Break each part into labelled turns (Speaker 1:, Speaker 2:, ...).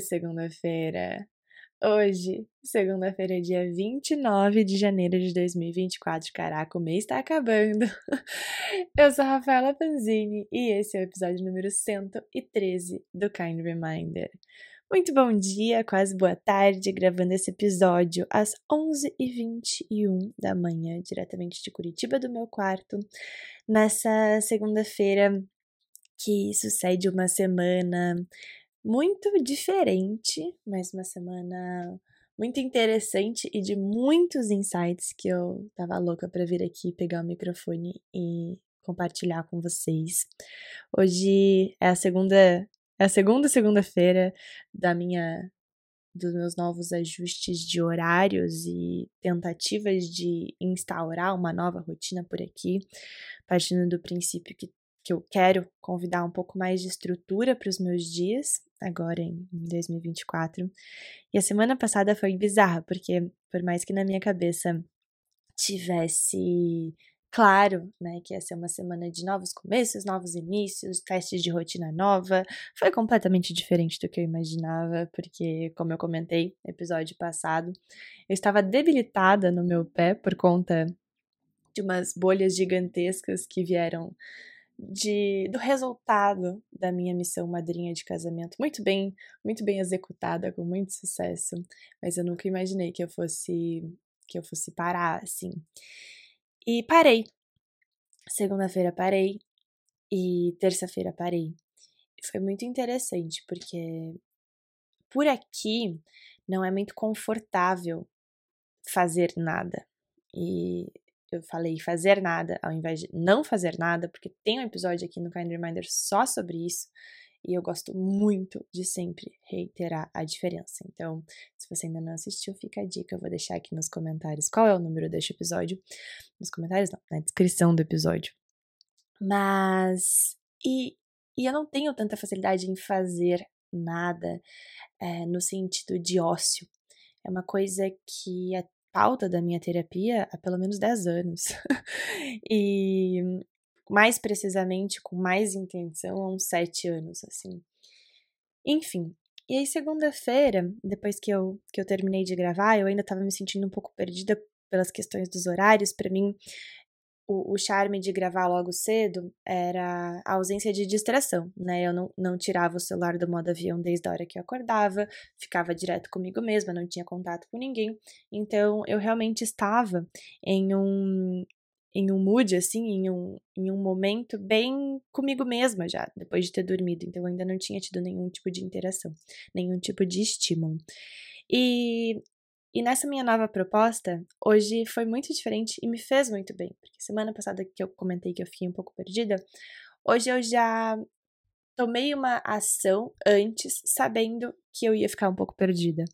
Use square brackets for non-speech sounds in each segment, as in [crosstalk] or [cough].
Speaker 1: segunda-feira! Hoje, segunda-feira, dia 29 de janeiro de 2024. Caraca, o mês tá acabando. [laughs] Eu sou a Rafaela Panzini e esse é o episódio número 113 do Kind Reminder. Muito bom dia, quase boa tarde, gravando esse episódio às 11h21 da manhã, diretamente de Curitiba, do meu quarto, nessa segunda-feira que sucede uma semana muito diferente, mas uma semana muito interessante e de muitos insights que eu tava louca para vir aqui pegar o microfone e compartilhar com vocês. Hoje é a segunda é a segunda segunda-feira da minha dos meus novos ajustes de horários e tentativas de instaurar uma nova rotina por aqui, partindo do princípio que que eu quero convidar um pouco mais de estrutura para os meus dias, agora em 2024. E a semana passada foi bizarra, porque por mais que na minha cabeça tivesse claro, né, que ia ser uma semana de novos começos, novos inícios, testes de rotina nova, foi completamente diferente do que eu imaginava, porque, como eu comentei no episódio passado, eu estava debilitada no meu pé por conta de umas bolhas gigantescas que vieram de, do resultado da minha missão madrinha de casamento. Muito bem, muito bem executada, com muito sucesso. Mas eu nunca imaginei que eu fosse que eu fosse parar assim. E parei. Segunda-feira parei e terça-feira parei. Foi muito interessante porque por aqui não é muito confortável fazer nada. E eu falei fazer nada ao invés de não fazer nada, porque tem um episódio aqui no Kind Reminder só sobre isso. E eu gosto muito de sempre reiterar a diferença. Então, se você ainda não assistiu, fica a dica. Eu vou deixar aqui nos comentários qual é o número deste episódio. Nos comentários, não, na descrição do episódio. Mas. E, e eu não tenho tanta facilidade em fazer nada é, no sentido de ócio. É uma coisa que pauta da minha terapia há pelo menos 10 anos. [laughs] e mais precisamente, com mais intenção, há uns 7 anos, assim. Enfim, e aí segunda-feira, depois que eu, que eu terminei de gravar, eu ainda estava me sentindo um pouco perdida pelas questões dos horários. Para mim, o, o, charme de gravar logo cedo era a ausência de distração, né? Eu não, não tirava o celular do modo avião desde a hora que eu acordava, ficava direto comigo mesma, não tinha contato com ninguém. Então eu realmente estava em um em um mood, assim, em um, em um momento bem comigo mesma já, depois de ter dormido. Então eu ainda não tinha tido nenhum tipo de interação, nenhum tipo de estímulo. E e nessa minha nova proposta, hoje foi muito diferente e me fez muito bem, porque semana passada que eu comentei que eu fiquei um pouco perdida, hoje eu já tomei uma ação antes, sabendo que eu ia ficar um pouco perdida.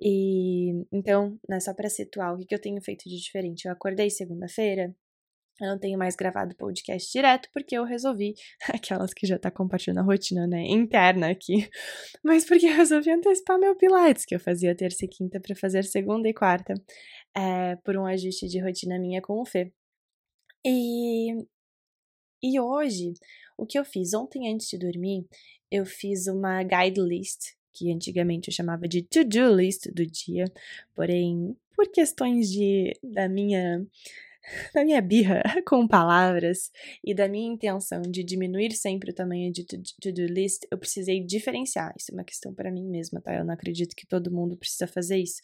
Speaker 1: E então, né, só para situar, o que, que eu tenho feito de diferente? Eu acordei segunda-feira, eu não tenho mais gravado podcast direto porque eu resolvi, [laughs] aquelas que já tá compartilhando a rotina, né, interna aqui, [laughs] mas porque eu resolvi antecipar meu Pilates, que eu fazia terça e quinta para fazer segunda e quarta, é, por um ajuste de rotina minha com o Fê. E, e hoje, o que eu fiz? Ontem, antes de dormir, eu fiz uma guide list, que antigamente eu chamava de to-do list do dia, porém, por questões de, da minha [laughs] da minha birra [laughs] com palavras e da minha intenção de diminuir sempre o tamanho de to-do list, eu precisei diferenciar. Isso é uma questão para mim mesma, tá? Eu não acredito que todo mundo precisa fazer isso.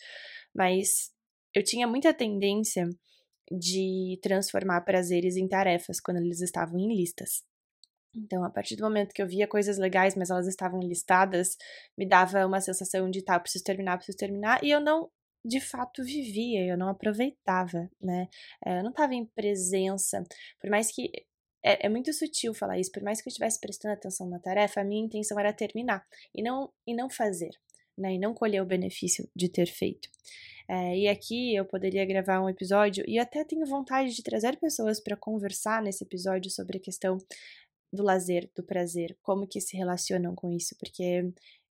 Speaker 1: Mas eu tinha muita tendência de transformar prazeres em tarefas quando eles estavam em listas. Então, a partir do momento que eu via coisas legais, mas elas estavam listadas, me dava uma sensação de, tá, preciso terminar, preciso terminar, e eu não de fato vivia, eu não aproveitava, né? Eh, eu não estava em presença, por mais que é, é, muito sutil falar isso, por mais que eu estivesse prestando atenção na tarefa, a minha intenção era terminar e não e não fazer, né? E não colher o benefício de ter feito. É, e aqui eu poderia gravar um episódio e até tenho vontade de trazer pessoas para conversar nesse episódio sobre a questão do lazer, do prazer, como que se relacionam com isso, porque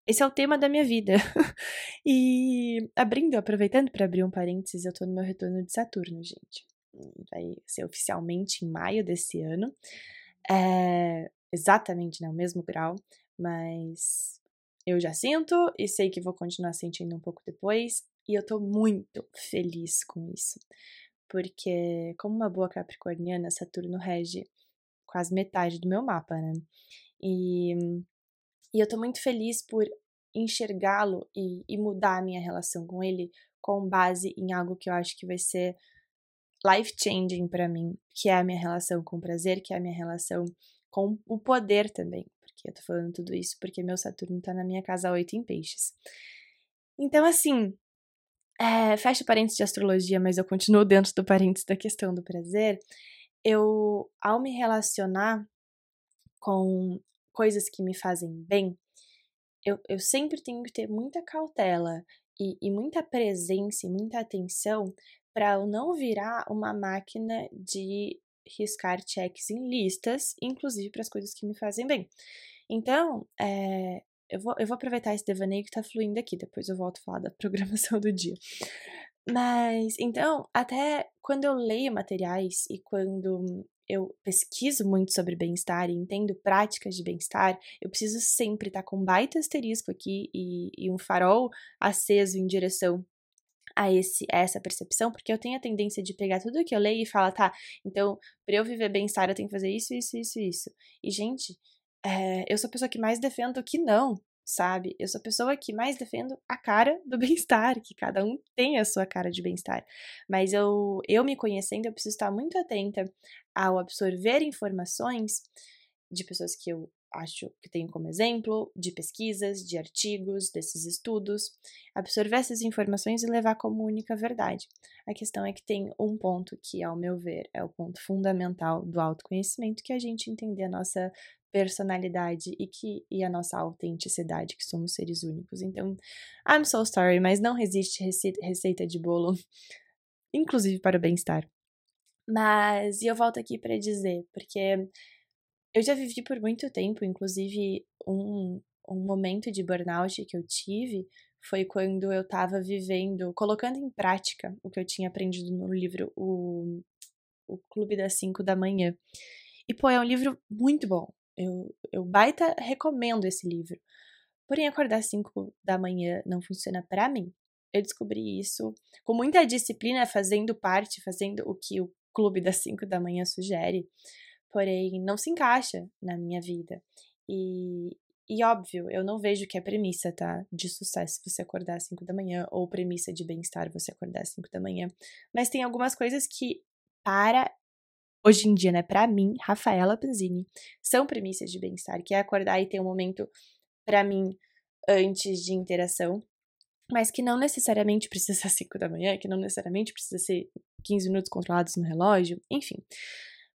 Speaker 1: esse é o tema da minha vida. [laughs] e abrindo, aproveitando para abrir um parênteses, eu tô no meu retorno de Saturno, gente. Vai ser oficialmente em maio desse ano. É, exatamente, né? O mesmo grau, mas eu já sinto e sei que vou continuar sentindo um pouco depois, e eu tô muito feliz com isso. Porque, como uma boa capricorniana, Saturno rege quase metade do meu mapa, né? E, e eu tô muito feliz por enxergá-lo e, e mudar a minha relação com ele com base em algo que eu acho que vai ser life changing para mim, que é a minha relação com o prazer, que é a minha relação com o poder também. Porque eu tô falando tudo isso porque meu Saturno tá na minha casa 8 em peixes. Então, assim, é, fecha parênteses de astrologia, mas eu continuo dentro do parênteses da questão do prazer. Eu, ao me relacionar com coisas que me fazem bem, eu, eu sempre tenho que ter muita cautela e, e muita presença e muita atenção para eu não virar uma máquina de riscar checks em listas, inclusive para as coisas que me fazem bem. Então, é, eu, vou, eu vou aproveitar esse devaneio que está fluindo aqui, depois eu volto a falar da [laughs] programação do dia. Mas, então, até quando eu leio materiais e quando eu pesquiso muito sobre bem-estar e entendo práticas de bem-estar, eu preciso sempre estar tá com um baita asterisco aqui e, e um farol aceso em direção a, esse, a essa percepção, porque eu tenho a tendência de pegar tudo que eu leio e falar, tá, então, para eu viver bem-estar, eu tenho que fazer isso, isso, isso, isso. E, gente, é, eu sou a pessoa que mais defendo que não, sabe? Eu sou a pessoa que mais defendo a cara do [laughs] bem-estar, que cada um tem a sua cara de bem-estar. Mas eu, eu me conhecendo, eu preciso estar muito atenta ao absorver informações de pessoas que eu acho que tenho como exemplo, de pesquisas, de artigos, desses estudos, absorver essas informações e levar como única verdade. A questão é que tem um ponto que, ao meu ver, é o ponto fundamental do autoconhecimento, que é a gente entender a nossa personalidade e que e a nossa autenticidade, que somos seres únicos. Então, I'm so sorry, mas não resiste receita de bolo, [laughs] inclusive para o bem-estar. Mas e eu volto aqui para dizer, porque eu já vivi por muito tempo, inclusive um, um momento de burnout que eu tive foi quando eu estava vivendo, colocando em prática o que eu tinha aprendido no livro O, o Clube das 5 da Manhã. E, pô, é um livro muito bom. Eu, eu baita recomendo esse livro. Porém, acordar às 5 da manhã não funciona para mim. Eu descobri isso com muita disciplina, fazendo parte, fazendo o que o clube das 5 da manhã sugere. Porém, não se encaixa na minha vida. E, e óbvio, eu não vejo que é premissa, tá? De sucesso você acordar às 5 da manhã, ou premissa de bem-estar você acordar às 5 da manhã. Mas tem algumas coisas que, para hoje em dia, né, para mim, Rafaela Panzini, são premissas de bem-estar, que é acordar e ter um momento para mim antes de interação, mas que não necessariamente precisa ser às 5 da manhã, que não necessariamente precisa ser 15 minutos controlados no relógio, enfim.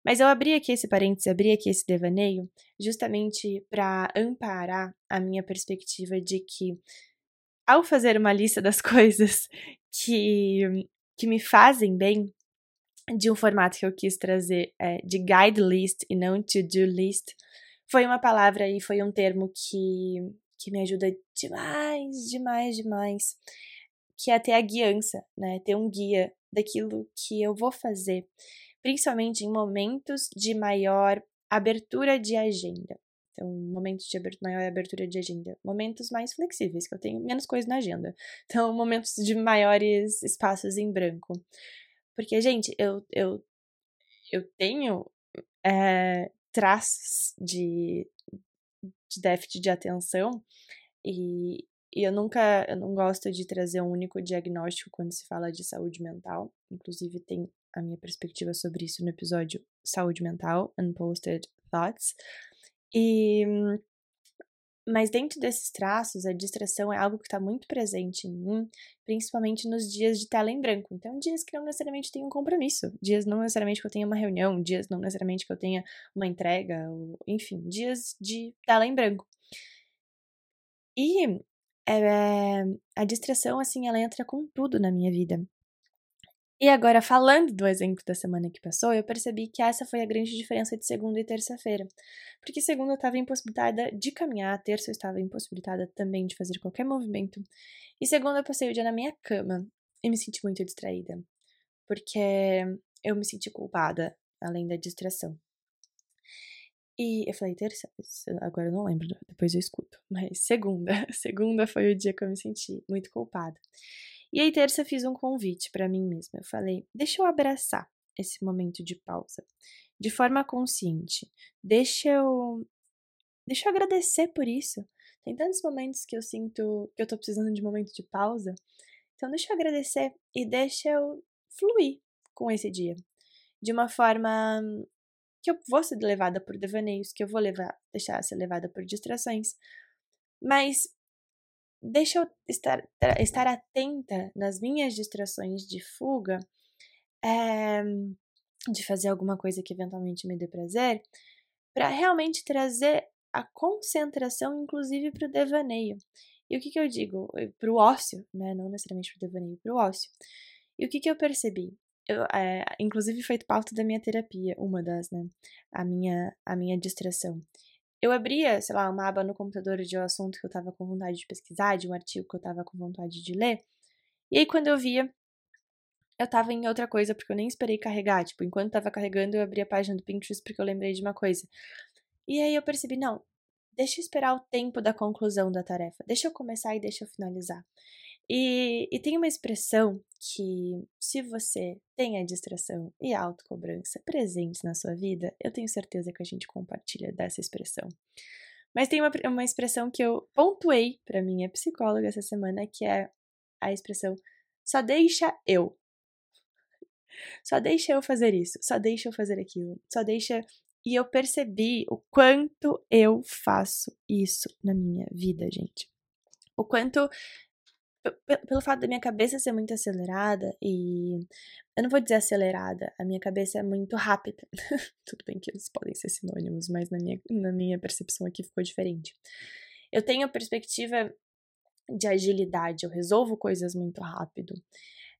Speaker 1: Mas eu abri aqui esse parênteses, abri aqui esse devaneio, justamente para amparar a minha perspectiva de que, ao fazer uma lista das [laughs] coisas que, que me fazem bem, de um formato que eu quis trazer é, de guide list e não to-do list, foi uma palavra e foi um termo que, que me ajuda demais, demais, demais, que é ter a guiança, né? Ter um guia daquilo que eu vou fazer, principalmente em momentos de maior abertura de agenda. Então, momentos de abertura, maior abertura de agenda. Momentos mais flexíveis, que eu tenho menos coisa na agenda. Então, momentos de maiores espaços em branco. Porque, gente, eu, eu, eu tenho é, traços de, de déficit de atenção e, e eu nunca, eu não gosto de trazer um único diagnóstico quando se fala de saúde mental. Inclusive, tem a minha perspectiva sobre isso no episódio Saúde Mental, Unposted Thoughts. E mas dentro desses traços, a distração é algo que está muito presente em mim, principalmente nos dias de tela em branco. Então, dias que não necessariamente tenho um compromisso, dias não necessariamente que eu tenha uma reunião, dias não necessariamente que eu tenha uma entrega, ou, enfim, dias de tela em branco. E é, a distração, assim, ela entra com tudo na minha vida. E agora, falando do exemplo da semana que passou, eu percebi que essa foi a grande diferença de segunda e terça-feira. Porque segunda eu estava impossibilitada de caminhar, terça eu estava impossibilitada também de fazer qualquer movimento. E segunda eu passei o dia na minha cama e me senti muito distraída. Porque eu me senti culpada, além da distração. E eu falei, terça, agora eu não lembro, depois eu escuto. Mas segunda, [laughs] segunda foi o dia que eu me senti muito culpada. E aí, terça, fiz um convite para mim mesma. Eu falei, deixa eu abraçar esse momento de pausa de forma consciente. Deixa eu. Deixa eu agradecer por isso. Tem tantos momentos que eu sinto que eu tô precisando de momento de pausa. Então, deixa eu agradecer e deixa eu fluir com esse dia. De uma forma que eu vou ser levada por devaneios, que eu vou levar, deixar ser levada por distrações, mas deixa eu estar, estar atenta nas minhas distrações de fuga, é, de fazer alguma coisa que eventualmente me dê prazer, para realmente trazer a concentração, inclusive para o devaneio. E o que, que eu digo? Para o ócio, né? Não necessariamente para o devaneio, para o ócio. E o que, que eu percebi? eu, é, inclusive feito pauta da minha terapia, uma das, né? A minha, a minha distração. Eu abria, sei lá, uma aba no computador de um assunto que eu tava com vontade de pesquisar, de um artigo que eu tava com vontade de ler. E aí, quando eu via, eu tava em outra coisa, porque eu nem esperei carregar. Tipo, enquanto tava carregando, eu abri a página do Pinterest porque eu lembrei de uma coisa. E aí eu percebi, não, deixa eu esperar o tempo da conclusão da tarefa. Deixa eu começar e deixa eu finalizar. E, e, tem uma expressão que, se você tem a distração e a autocobrança presentes na sua vida, eu tenho certeza que a gente compartilha dessa expressão. Mas tem uma, uma expressão que eu pontuei para minha psicóloga essa semana, que é a expressão só deixa eu. Só deixa eu fazer isso, só deixa eu fazer aquilo, só deixa. E eu percebi o quanto eu faço isso na minha vida, gente. O quanto pelo fato da minha cabeça ser muito acelerada e eu não vou dizer acelerada, a minha cabeça é muito rápida. [laughs] Tudo bem que eles podem ser sinônimos, mas na minha, na minha percepção aqui ficou diferente. Eu tenho a perspectiva de agilidade, eu resolvo coisas muito rápido.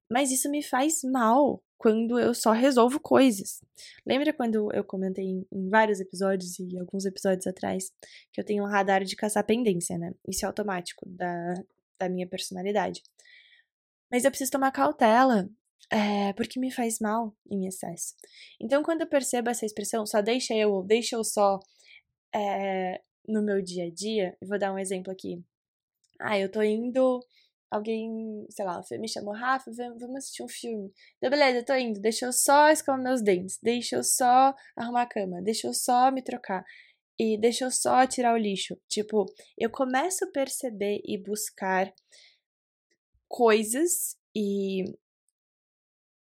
Speaker 1: Mas isso me faz mal quando eu só resolvo coisas. Lembra quando eu comentei em, em vários episódios e alguns episódios atrás que eu tenho um radar de caçar pendência, né? Isso é automático da, da minha personalidade. Mas eu preciso tomar cautela, é, porque me faz mal em excesso. Então, quando eu percebo essa expressão, só deixa eu, deixa eu só é, no meu dia a dia, vou dar um exemplo aqui. Ah, eu tô indo, alguém, sei lá, me chamou, Rafa, vamos assistir um filme. Então, beleza, eu tô indo, deixa eu só escovar meus dentes, deixa eu só arrumar a cama, deixa eu só me trocar. E deixa eu só tirar o lixo. Tipo, eu começo a perceber e buscar coisas e,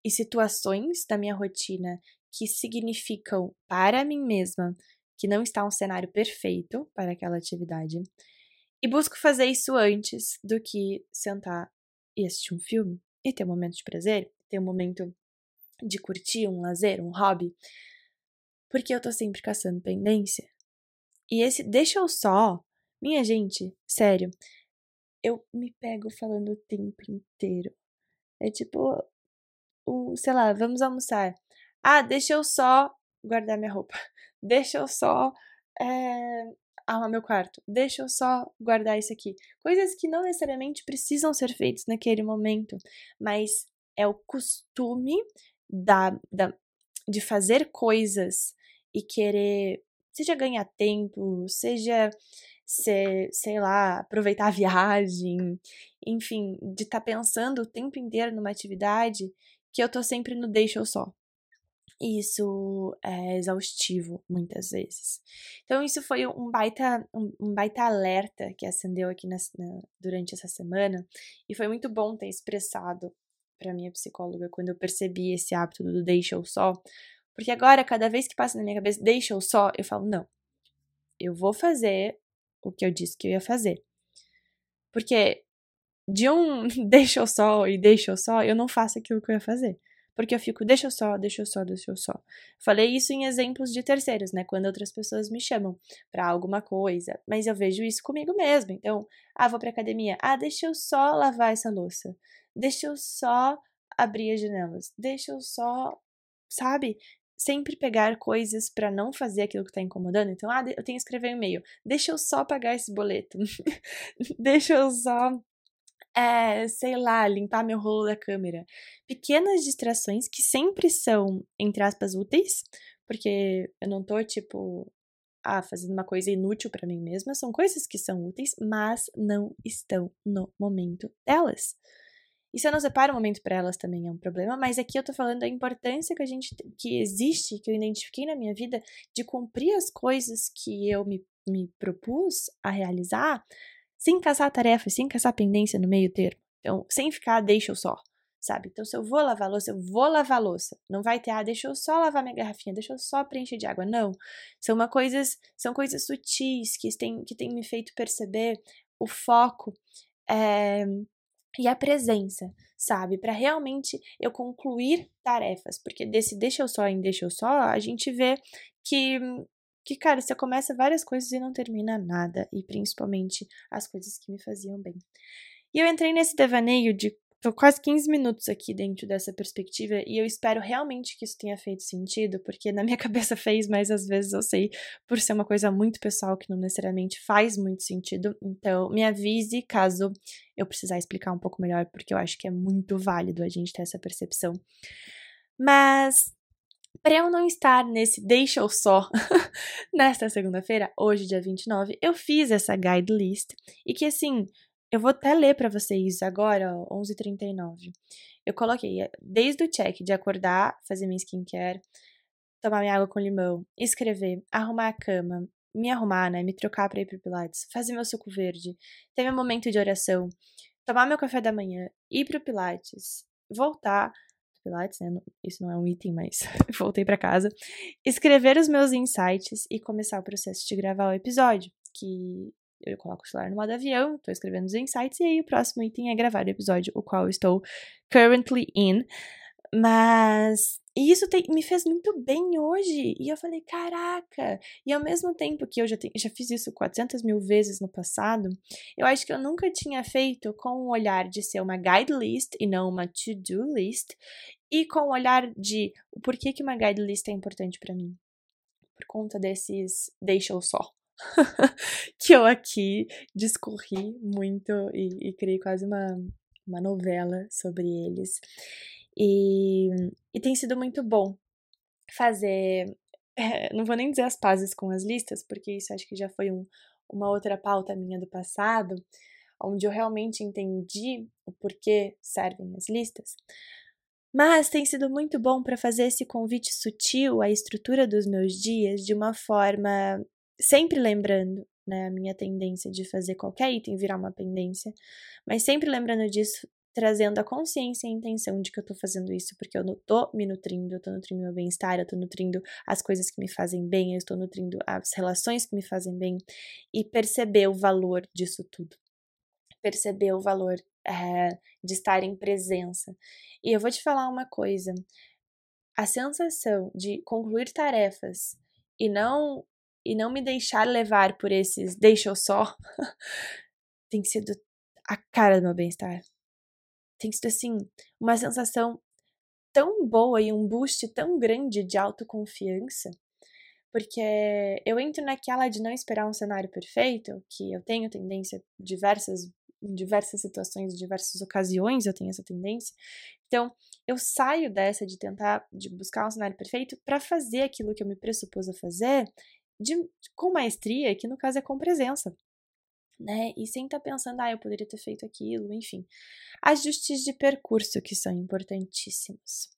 Speaker 1: e situações da minha rotina que significam para mim mesma que não está um cenário perfeito para aquela atividade. E busco fazer isso antes do que sentar e assistir um filme e ter um momento de prazer, ter um momento de curtir, um lazer, um hobby. Porque eu tô sempre caçando pendência e esse deixa eu só, minha gente, sério, eu me pego falando o tempo inteiro. É tipo, o, sei lá, vamos almoçar. Ah, deixa eu só guardar minha roupa. [laughs] Deixa eu só é, arrumar meu quarto. Deixa eu só guardar isso aqui. Coisas que não necessariamente precisam ser feitas naquele momento, mas é o costume da, da, de fazer coisas e querer seja ganhar tempo, seja ser, sei lá, aproveitar a viagem, enfim, de estar tá pensando o tempo inteiro numa atividade que eu tô sempre no deixa eu só. Isso é exaustivo muitas vezes. Então, isso foi um baita, um baita alerta que acendeu aqui na, na, durante essa semana, e foi muito bom ter expressado para minha psicóloga quando eu percebi esse hábito do deixa eu só, porque agora, cada vez que passa na minha cabeça, deixa eu só, eu falo, não. Eu vou fazer o que eu disse que eu ia fazer. Porque de um [laughs] deixa eu só e deixa eu só, eu não faço aquilo que eu ia fazer. Porque eu fico, deixa eu só, deixa eu só, deixa eu só. Falei isso em exemplos de terceiros, né? Quando outras pessoas me chamam para alguma coisa. Mas eu vejo isso comigo mesmo. Então, ah, vou pra academia. Ah, deixa eu só lavar essa louça. Deixa eu só abrir as janelas. Deixa eu só, sabe? Sempre pegar coisas para não fazer aquilo que tá incomodando. Então, ah, eu tenho que escrever um e-mail. Deixa eu só pagar esse boleto. [laughs] Deixa eu só, é, sei lá, limpar meu rolo da câmera. Pequenas distrações que sempre são, entre aspas, úteis, porque eu não tô, tipo, ah, fazendo uma coisa inútil para mim mesma, são coisas que são úteis, mas não estão no momento delas. E se eu não separo o momento para elas também é um problema, mas aqui eu tô falando da importância que a gente que existe, que eu identifiquei na minha vida de cumprir as coisas que eu me, me propus a realizar, sem caçar tarefas, sem caçar pendência no meio termo. Então, sem ficar deixa eu só, sabe? Então, se eu vou lavar louça, eu vou lavar louça. Não vai ter, ah, deixa eu só lavar minha garrafinha, deixa eu só preencher de água. Não. São uma coisas, são coisas sutis que têm, que têm me feito perceber o foco é, e a presença, sabe? Para realmente eu concluir tarefas, porque desse deixa eu só em deixa eu só, a gente vê que que cara, você começa várias coisas e não termina nada, e principalmente as coisas que me faziam bem. E eu entrei nesse devaneio de Tô quase 15 minutos aqui dentro dessa perspectiva e eu espero realmente que isso tenha feito sentido, porque na minha [laughs] cabeça fez, mas às vezes eu sei por ser uma coisa muito pessoal que não necessariamente faz muito sentido. Então, me avise caso eu precisar explicar um pouco melhor, porque eu acho que é muito válido a gente ter essa percepção. Mas para eu não estar nesse deixa eu só [laughs] nesta segunda-feira, hoje dia 29, eu fiz essa guide list e que assim, eu vou até ler para vocês agora, 11h39. Eu coloquei eh, desde o check de acordar, fazer minha skincare, tomar minha água com limão, escrever, arrumar a cama, me arrumar, né, me trocar para ir pro Pilates, fazer meu suco verde, ter meu momento de oração, tomar meu café da manhã, ir pro Pilates, voltar, Pilates, né? Isso não é um item, mas [laughs] voltei para casa. Escrever os meus insights e começar o processo de gravar o episódio, que eu coloco o celular no modo avião, estou escrevendo os insights, e aí o próximo item é gravar o episódio, o qual estou currently in. Mas isso te, me fez muito bem hoje. E eu falei, caraca! E ao mesmo tempo que eu já, te, já fiz isso 400 mil vezes no passado, eu acho que eu nunca tinha feito com o olhar de ser uma guide list e não uma to-do list, e com o olhar de o porquê que uma guide list é importante para mim. Por conta desses deixa eu só. [laughs] que eu aqui discorri muito e, e criei quase uma, uma novela sobre eles. E, e tem sido muito bom fazer. É, não vou nem dizer as pazes com as listas, porque isso acho que já foi um, uma outra pauta minha do passado, onde eu realmente entendi o porquê servem as listas. Mas tem sido muito bom para fazer esse convite sutil à estrutura dos meus dias de uma forma sempre lembrando, né, a minha tendência de fazer qualquer item virar uma pendência, mas sempre lembrando disso, trazendo a consciência e a intenção de que eu tô fazendo isso porque eu tô me nutrindo, eu tô nutrindo meu bem-estar, eu tô nutrindo as coisas que me fazem bem, eu estou nutrindo as relações que me fazem bem e perceber o valor disso tudo. Perceber o valor é, de estar em presença. E eu vou te falar uma coisa: a sensação de concluir tarefas e não e não me deixar levar por esses deixa eu só, [laughs] tem sido a cara do meu bem-estar. Tem sido assim, uma sensação tão boa e um boost tão grande de autoconfiança, porque eu entro naquela de não esperar um cenário perfeito, que eu tenho tendência diversas em diversas situações, em diversas ocasiões eu tenho essa tendência. Então, eu saio dessa de tentar de buscar um cenário perfeito para fazer aquilo que eu me pressupus a fazer de, com maestria, que no caso é com presença. Né? E sem estar tá pensando, ah, eu poderia ter feito aquilo, enfim. Ajustes de percurso que são importantíssimos.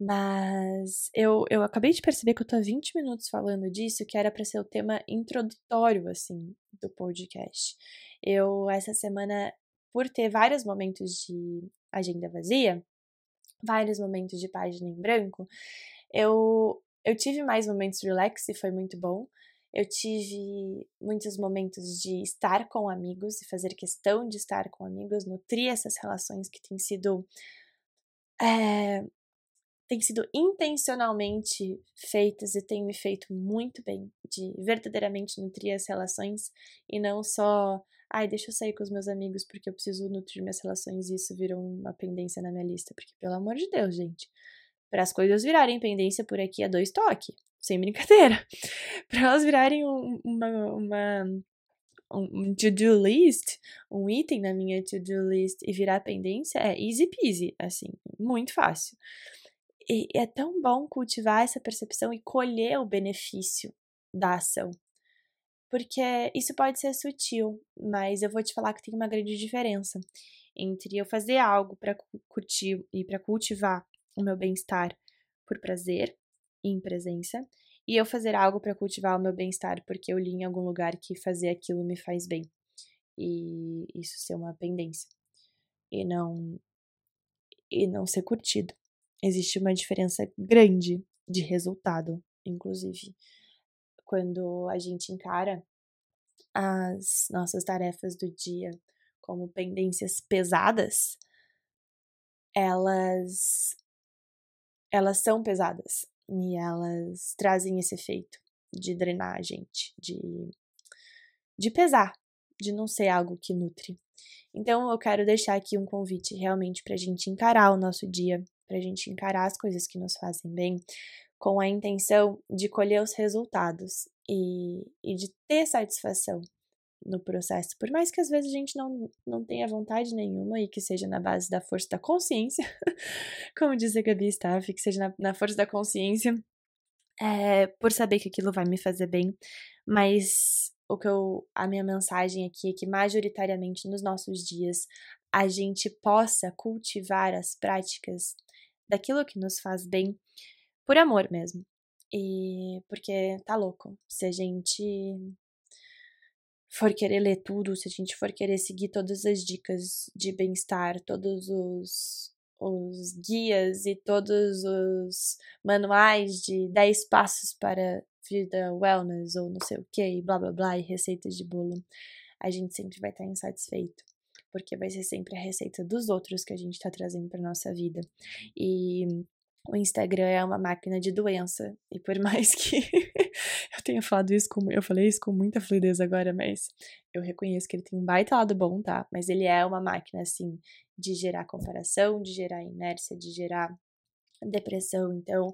Speaker 1: Mas eu, eu acabei de perceber que eu tô há 20 minutos falando disso, que era para ser o tema introdutório, assim, do podcast. Eu, essa semana, por ter vários momentos de agenda vazia, vários momentos de página em branco, eu eu tive mais momentos relax e foi muito bom. Eu tive muitos momentos de estar com amigos e fazer questão de estar com amigos, nutrir essas relações que têm sido. É, têm sido intencionalmente feitas e têm me feito muito bem, de verdadeiramente nutrir as relações e não só, ai, deixa eu sair com os meus amigos porque eu preciso nutrir minhas relações e isso virou uma pendência na minha lista, porque pelo amor de Deus, gente para as coisas virarem pendência por aqui a dois toques, sem brincadeira. [laughs] para elas virarem um, uma, uma um to-do list, um item na minha to-do list e virar pendência é easy peasy, assim, muito fácil. E é tão bom cultivar essa percepção e colher o benefício da ação. porque isso pode ser sutil, mas eu vou te falar que tem uma grande diferença entre eu fazer algo para curtir e para cultivar o meu bem-estar por prazer e em presença, e eu fazer algo para cultivar o meu bem-estar porque eu li em algum lugar que fazer aquilo me faz bem. E isso ser uma pendência e não e não ser curtido. Existe uma diferença grande de resultado, inclusive, quando a gente encara as nossas tarefas do dia como pendências pesadas, elas elas são pesadas e elas trazem esse efeito de drenar a gente, de de pesar, de não ser algo que nutre. Então eu quero deixar aqui um convite realmente para a gente encarar o nosso dia, para a gente encarar as coisas que nos fazem bem, com a intenção de colher os resultados e, e de ter satisfação no processo, por mais que às vezes a gente não, não tenha vontade nenhuma e que seja na base da força da consciência, [laughs] como diz a Gabi Staff, que seja na, na força da consciência, é, por saber que aquilo vai me fazer bem, mas o que eu, a minha mensagem aqui é que majoritariamente nos nossos dias a gente possa cultivar as práticas daquilo que nos faz bem por amor mesmo. E porque tá louco, se a gente for querer ler tudo, se a gente for querer seguir todas as dicas de bem-estar, todos os, os guias e todos os manuais de 10 passos para vida wellness ou não sei o que, blá blá blá, e receitas de bolo, a gente sempre vai estar insatisfeito. Porque vai ser sempre a receita dos outros que a gente está trazendo para nossa vida. E o Instagram é uma máquina de doença. E por [laughs] mais que eu tenha falado isso com. Eu falei isso com muita fluidez agora, mas eu reconheço que ele tem um baita lado bom, tá? Mas ele é uma máquina, assim, de gerar comparação, de gerar inércia, de gerar depressão. Então,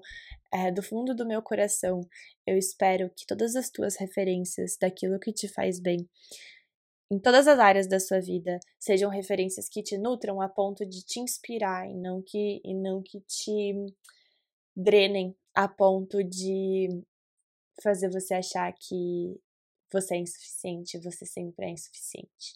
Speaker 1: é, do fundo do meu coração, eu espero que todas as tuas referências daquilo que te faz bem em todas as áreas da sua vida sejam referências que te nutram a ponto de te inspirar e não que, e não que te drenem a ponto de fazer você achar que você é insuficiente, você sempre é insuficiente.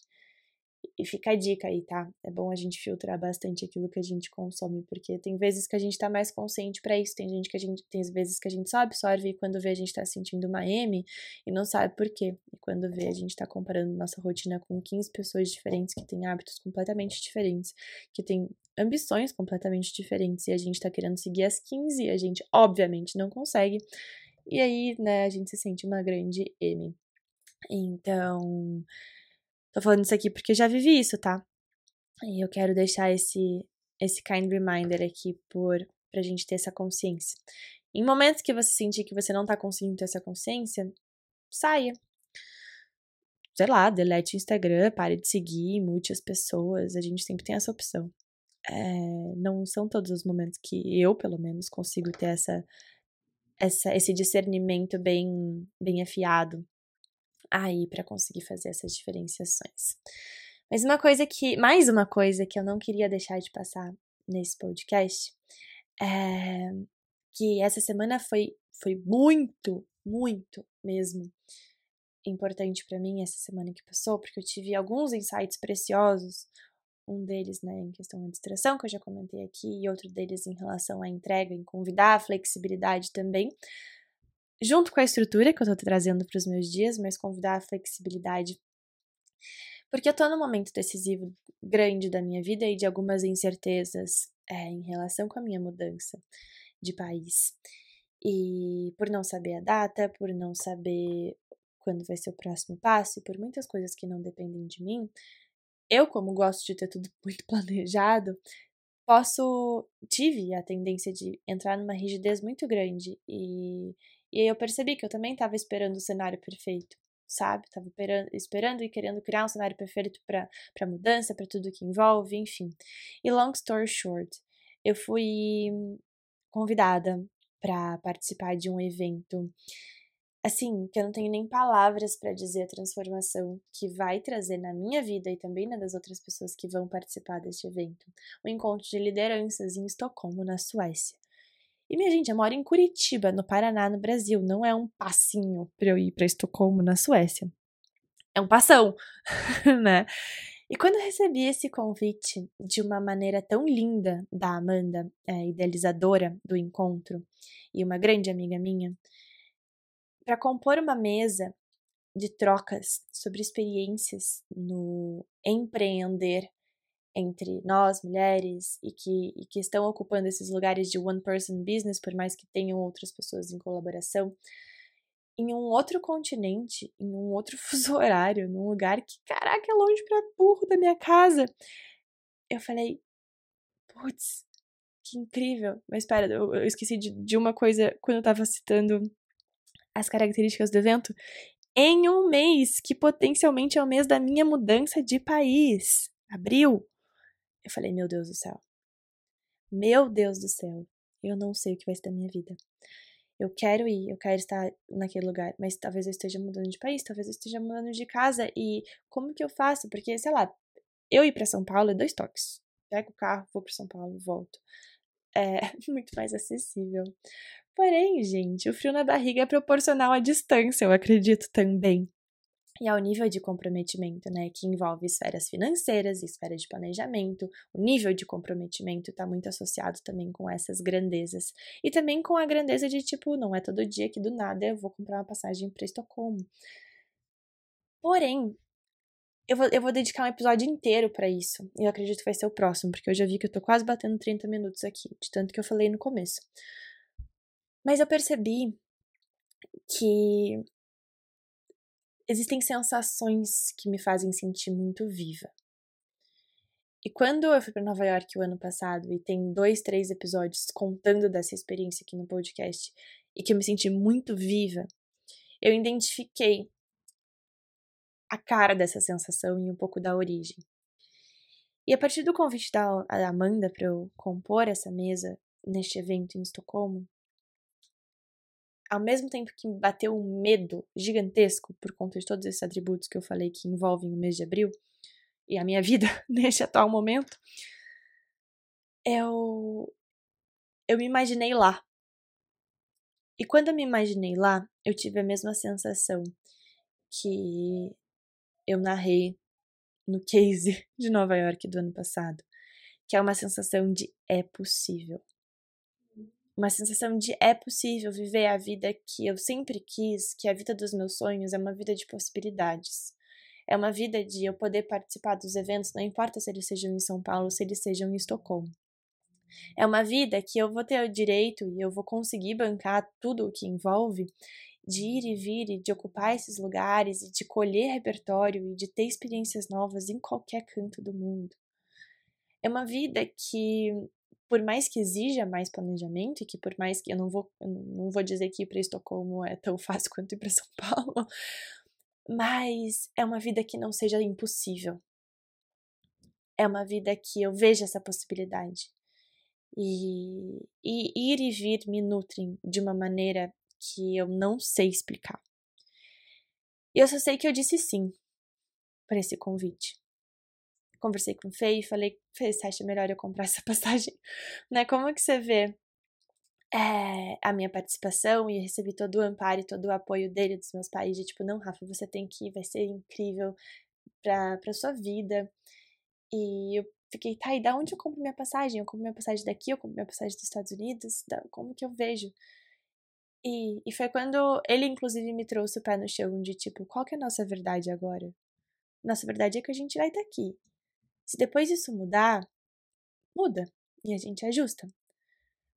Speaker 1: E fica a dica aí, tá? É bom a gente filtrar bastante aquilo que a gente consome, porque tem vezes que a gente tá mais consciente para isso, tem gente que a gente tem vezes que a gente só absorve e quando vê a gente tá sentindo uma M e não sabe por quê. E quando vê a gente tá comparando nossa rotina com 15 pessoas diferentes que têm hábitos completamente diferentes, que têm ambições completamente diferentes e a gente tá querendo seguir as 15 e a gente obviamente não consegue. E aí, né, a gente se sente uma grande M. Então, Tô falando isso aqui porque já vivi isso, tá? E eu quero deixar esse, esse kind reminder aqui por, pra gente ter essa consciência. Em momentos que você sentir que você não tá conseguindo ter essa consciência, saia. Sei lá, delete o Instagram, pare de seguir, mute as pessoas. A gente sempre tem essa opção. É, não são todos os momentos que eu, pelo menos, consigo ter essa, essa esse discernimento bem, bem afiado aí para conseguir fazer essas diferenciações. Mas uma coisa que, mais uma coisa que eu não queria deixar de passar nesse podcast é que essa semana foi foi muito, muito mesmo importante para mim essa semana que passou, porque eu tive alguns insights preciosos, um deles, né, em questão da distração, que eu já comentei aqui, e outro deles em relação à entrega, em convidar a flexibilidade também, junto com a estrutura que eu tô trazendo para os meus dias, mas convidar a flexibilidade. Porque eu tô num momento decisivo grande da minha vida e de algumas incertezas é, em relação com a minha mudança de país. E por não saber a data, por não saber quando vai ser o próximo passo, e por muitas coisas que não dependem de mim, eu, como gosto de ter tudo [laughs] muito planejado, posso tive a tendência de entrar numa rigidez muito grande e e aí eu percebi que eu também estava esperando o cenário perfeito, sabe? Tava esperando e querendo criar um cenário perfeito para mudança, para tudo que envolve, enfim. E long story short, eu fui convidada para participar de um evento assim, que eu não tenho nem palavras para dizer a transformação que vai trazer na minha vida e também na das outras pessoas que vão participar deste evento. O encontro de lideranças em Estocolmo, na Suécia. E minha gente, eu moro em Curitiba, no Paraná, no Brasil. Não é um passinho para eu ir para Estocolmo, na Suécia. É um passão, [laughs] né? E quando eu recebi esse convite de uma maneira tão linda da Amanda, é, idealizadora do encontro, e uma grande amiga minha, para compor uma mesa de trocas sobre experiências no empreender entre nós, mulheres, e que, e que estão ocupando esses lugares de one person business, por mais que tenham outras pessoas em colaboração, em um outro continente, em um outro [laughs] fuso horário, num lugar que, caraca, é longe pra burro da minha casa. Eu falei, putz, que incrível. Mas espera, eu, eu esqueci de, de uma coisa quando eu tava citando as características do evento. Em um mês, que potencialmente é o mês da minha mudança de país. Abril. Eu falei, meu Deus do céu. Meu Deus do céu. Eu não sei o que vai ser da minha vida eu quero ir, eu quero estar naquele lugar, mas talvez eu esteja mudando de país, talvez eu esteja mudando de casa e como que eu faço? Porque, sei lá, eu ir para São Paulo é dois toques. Pego o carro, vou para São Paulo, volto. É [laughs] muito mais acessível. Porém, gente, o frio na barriga é proporcional à distância, eu acredito também e ao nível de comprometimento, né, que envolve esferas financeiras, esfera de planejamento. O nível de comprometimento está muito associado também com essas grandezas e também com a grandeza de tipo, não é todo dia que do nada eu vou comprar uma passagem para Estocolmo. Porém, eu vou, eu vou dedicar um episódio inteiro para isso. E eu acredito que vai ser o próximo, porque eu já vi que eu tô quase batendo 30 minutos aqui, de tanto que eu falei no começo. Mas eu percebi que existem sensações que me fazem sentir muito viva. E quando eu fui para Nova York o ano passado e tem dois, três episódios contando dessa experiência aqui no podcast e que eu me senti muito viva, eu identifiquei a cara dessa sensação e um pouco da origem. E a partir do convite da Amanda para eu compor essa mesa neste evento em Estocolmo, ao mesmo tempo que me bateu um medo gigantesco por conta de todos esses atributos que eu falei que envolvem o mês de abril e a minha vida [laughs] neste atual momento, eu eu me imaginei lá. E quando eu me imaginei lá, eu tive a mesma sensação que eu narrei no case [laughs] de Nova York do ano passado, que é uma sensação de é possível uma sensação de é possível viver a vida que eu sempre quis, que a vida dos meus sonhos é uma vida de possibilidades. É uma vida de eu poder participar dos eventos, não importa se eles sejam em São Paulo se eles sejam em Estocolmo. É uma vida que eu vou ter o direito e eu vou conseguir bancar tudo o que envolve de ir e vir e de ocupar esses lugares e de colher repertório e de ter experiências novas em qualquer canto do mundo. É uma vida que por mais que exija mais planejamento e que por mais que eu não vou, eu não vou dizer que ir para Estocolmo é tão [laughs] fácil quanto ir para São Paulo, mas é uma vida que não seja impossível. É uma vida que eu vejo essa possibilidade. E, e ir e vir me nutrem de uma maneira que eu não sei explicar. E eu só sei que eu disse sim para esse convite conversei com o Fê e falei, Fê, você acha melhor eu comprar essa [laughs] passagem? Né? Como que você vê é, a minha participação e recebi todo o amparo e todo o apoio dele, dos meus pais, de tipo, não, Rafa, você tem que ir, vai ser incrível pra, pra sua vida. E eu fiquei, tá, e da onde eu compro minha passagem? Eu compro minha passagem daqui, eu compro minha passagem dos Estados Unidos? Da, como que eu vejo? E, e foi quando ele, inclusive, me trouxe o pé no chão de tipo, qual que é a nossa verdade agora? Nossa verdade é que a gente vai estar tá. Se depois isso mudar, muda e a gente ajusta.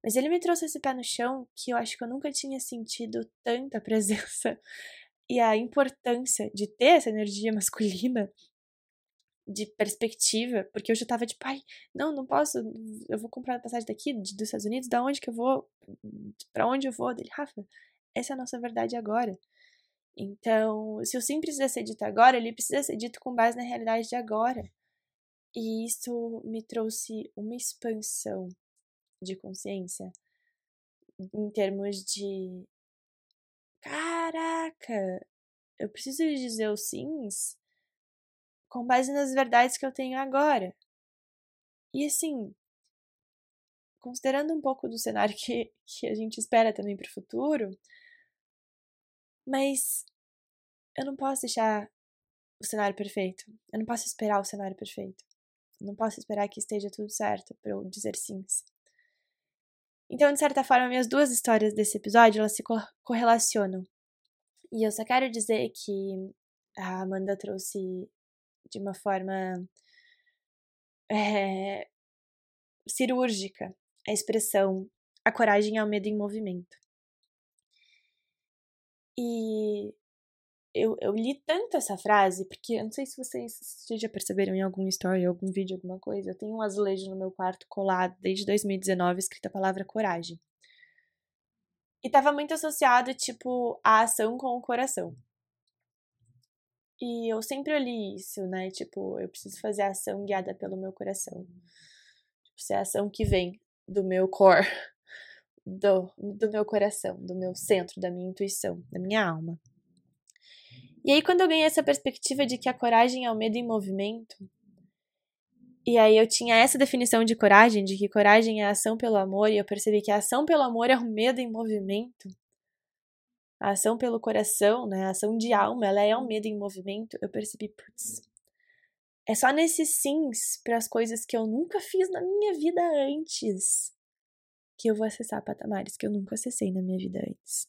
Speaker 1: Mas ele me trouxe esse pé no chão que eu acho que eu nunca tinha sentido tanta presença [laughs] e a importância de ter essa energia masculina de perspectiva, porque eu já tava de tipo, pai, não, não posso, eu vou comprar a passagem daqui, dos Estados Unidos, da onde que eu vou, para onde eu vou? Dele, Rafa, essa é a nossa verdade agora. Então, se o sim precisa ser dito agora, ele precisa ser dito com base na realidade de agora. E isso me trouxe uma expansão de consciência em termos de caraca, eu preciso dizer os sims com base nas verdades que eu tenho agora. E assim, considerando um pouco do cenário que, que a gente espera também para o futuro, mas eu não posso deixar o cenário perfeito. Eu não posso esperar o cenário perfeito. Não posso esperar que esteja tudo certo para eu dizer sim. Então, de certa forma, minhas duas histórias desse episódio, elas se correlacionam. E eu só quero dizer que a Amanda trouxe de uma forma é, cirúrgica a expressão a coragem é o medo em movimento. E eu, eu li tanto essa frase, porque eu não sei se vocês, vocês já perceberam em algum story, algum vídeo, alguma coisa, eu tenho um azulejo no meu quarto colado desde 2019, escrita a palavra coragem. E tava muito associado, tipo, a ação com o coração. E eu sempre li isso, né? Tipo, eu preciso fazer a ação guiada pelo meu coração. Tipo, ser a ação que vem do meu core, [laughs] do, do meu coração, do meu centro, da minha intuição, da minha alma. E aí, quando eu ganhei essa perspectiva de que a coragem é o medo em movimento, e aí eu tinha essa definição de coragem, de que coragem é a ação pelo amor, e eu percebi que a ação pelo amor é o medo em movimento. A ação pelo coração, né, a ação de alma, ela é o medo em movimento. Eu percebi, putz, é só nesses sims para as coisas que eu nunca fiz na minha vida antes que eu vou acessar patamares que eu nunca acessei na minha vida antes.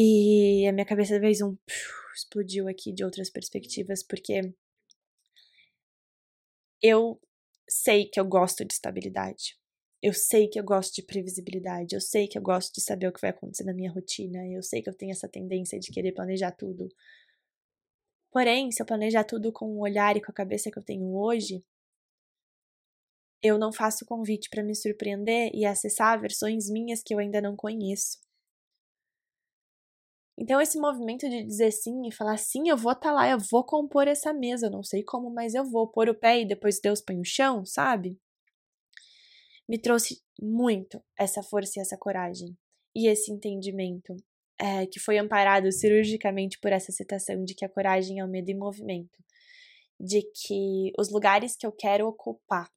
Speaker 1: E a minha cabeça fez um explodiu aqui de outras perspectivas, porque eu sei que eu gosto de estabilidade. Eu sei que eu gosto de previsibilidade. Eu sei que eu gosto de saber o que vai acontecer na minha rotina. Eu sei que eu tenho essa tendência de querer planejar tudo. Porém, se eu planejar tudo com o olhar e com a cabeça que eu tenho hoje, eu não faço convite para me surpreender e acessar versões minhas que eu ainda não conheço. Então, esse movimento de dizer sim e falar sim, eu vou estar tá lá, eu vou compor essa mesa, não sei como, mas eu vou pôr o pé e depois Deus põe o chão, sabe? Me trouxe muito essa força e essa coragem e esse entendimento é, que foi amparado cirurgicamente por essa citação de que a coragem é o medo em movimento, de que os lugares que eu quero ocupar,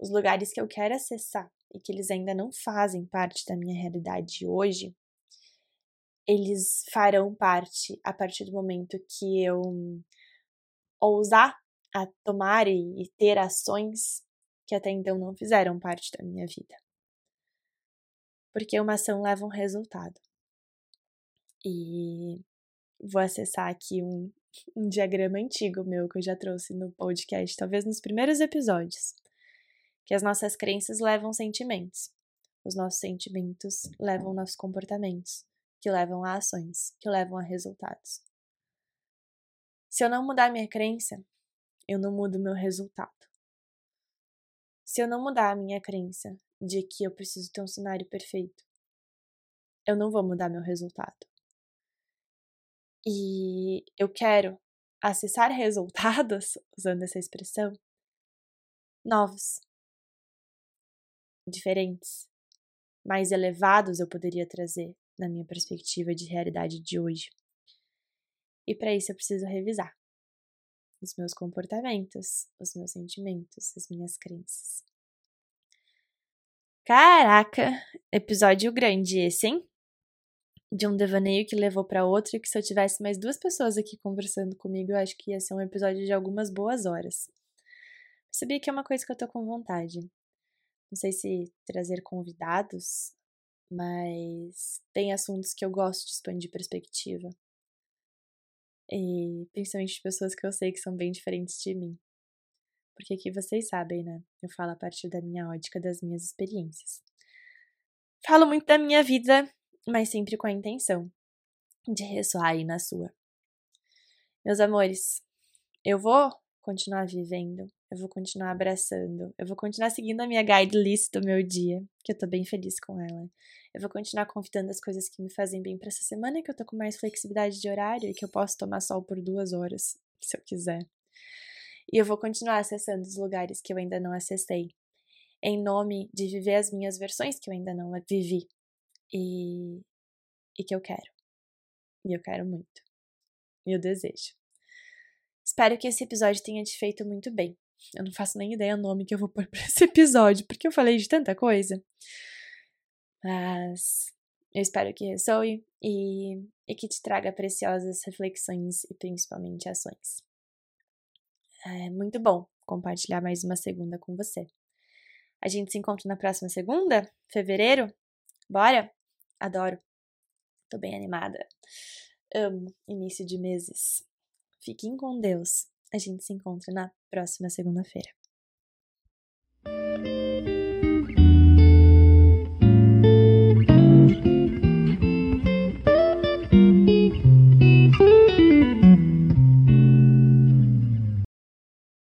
Speaker 1: os lugares que eu quero acessar e que eles ainda não fazem parte da minha realidade hoje, eles farão parte a partir do momento que eu ousar a tomar e, ter ações que até então não fizeram parte da minha vida. Porque uma ação leva um resultado. E vou acessar aqui um, um diagrama antigo meu que eu já trouxe no podcast, talvez nos primeiros episódios. Que as nossas crenças levam sentimentos. Os nossos sentimentos levam nossos comportamentos que levam a ações, que levam a resultados. Se eu não mudar minha crença, eu não mudo meu resultado. Se eu não mudar a minha crença de que eu preciso ter um cenário perfeito, eu não vou mudar meu resultado. E eu quero acessar [laughs] resultados, usando essa expressão, novos, diferentes, mais elevados eu poderia trazer na minha perspectiva de realidade de hoje. E para isso eu preciso revisar os meus comportamentos, os meus sentimentos, as minhas crenças. Caraca, episódio grande esse, hein? De um devaneio que levou para outro e que se eu tivesse mais duas pessoas aqui conversando comigo, eu acho que ia ser um episódio de algumas boas horas. Percebi que é uma coisa que eu tô com vontade. Não sei se trazer convidados mas tem assuntos que eu gosto de expandir perspectiva. E principalmente de pessoas que eu sei que são bem diferentes de mim. Porque aqui vocês sabem, né? Eu falo a partir da minha ótica, das minhas experiências. Falo muito da minha vida, mas sempre com a intenção de ressoar aí na sua. Meus amores, eu vou continuar vivendo eu vou continuar abraçando. Eu vou continuar seguindo a minha guide list do meu dia, que eu tô bem feliz com ela. Eu vou continuar convidando as coisas que me fazem bem para essa semana, que eu tô com mais flexibilidade de horário e que eu posso tomar sol por duas horas, [laughs] se eu quiser. E eu vou continuar acessando os lugares que eu ainda não acessei, em nome de viver as minhas versões que eu ainda não vivi e, e que eu quero. E eu quero muito. E eu desejo. Espero que esse episódio tenha te feito muito bem Eu não faço nem ideia o nome que eu vou pôr pra esse episódio, porque eu falei de tanta coisa. Mas eu espero que ressoe e, e que te traga preciosas reflexões e principalmente ações. É muito bom compartilhar mais uma segunda com você. A gente se encontra na próxima segunda, fevereiro? Bora? Adoro. Tô bem animada. Amo início de meses. Fiquem com Deus. A gente se encontra na próxima segunda-feira.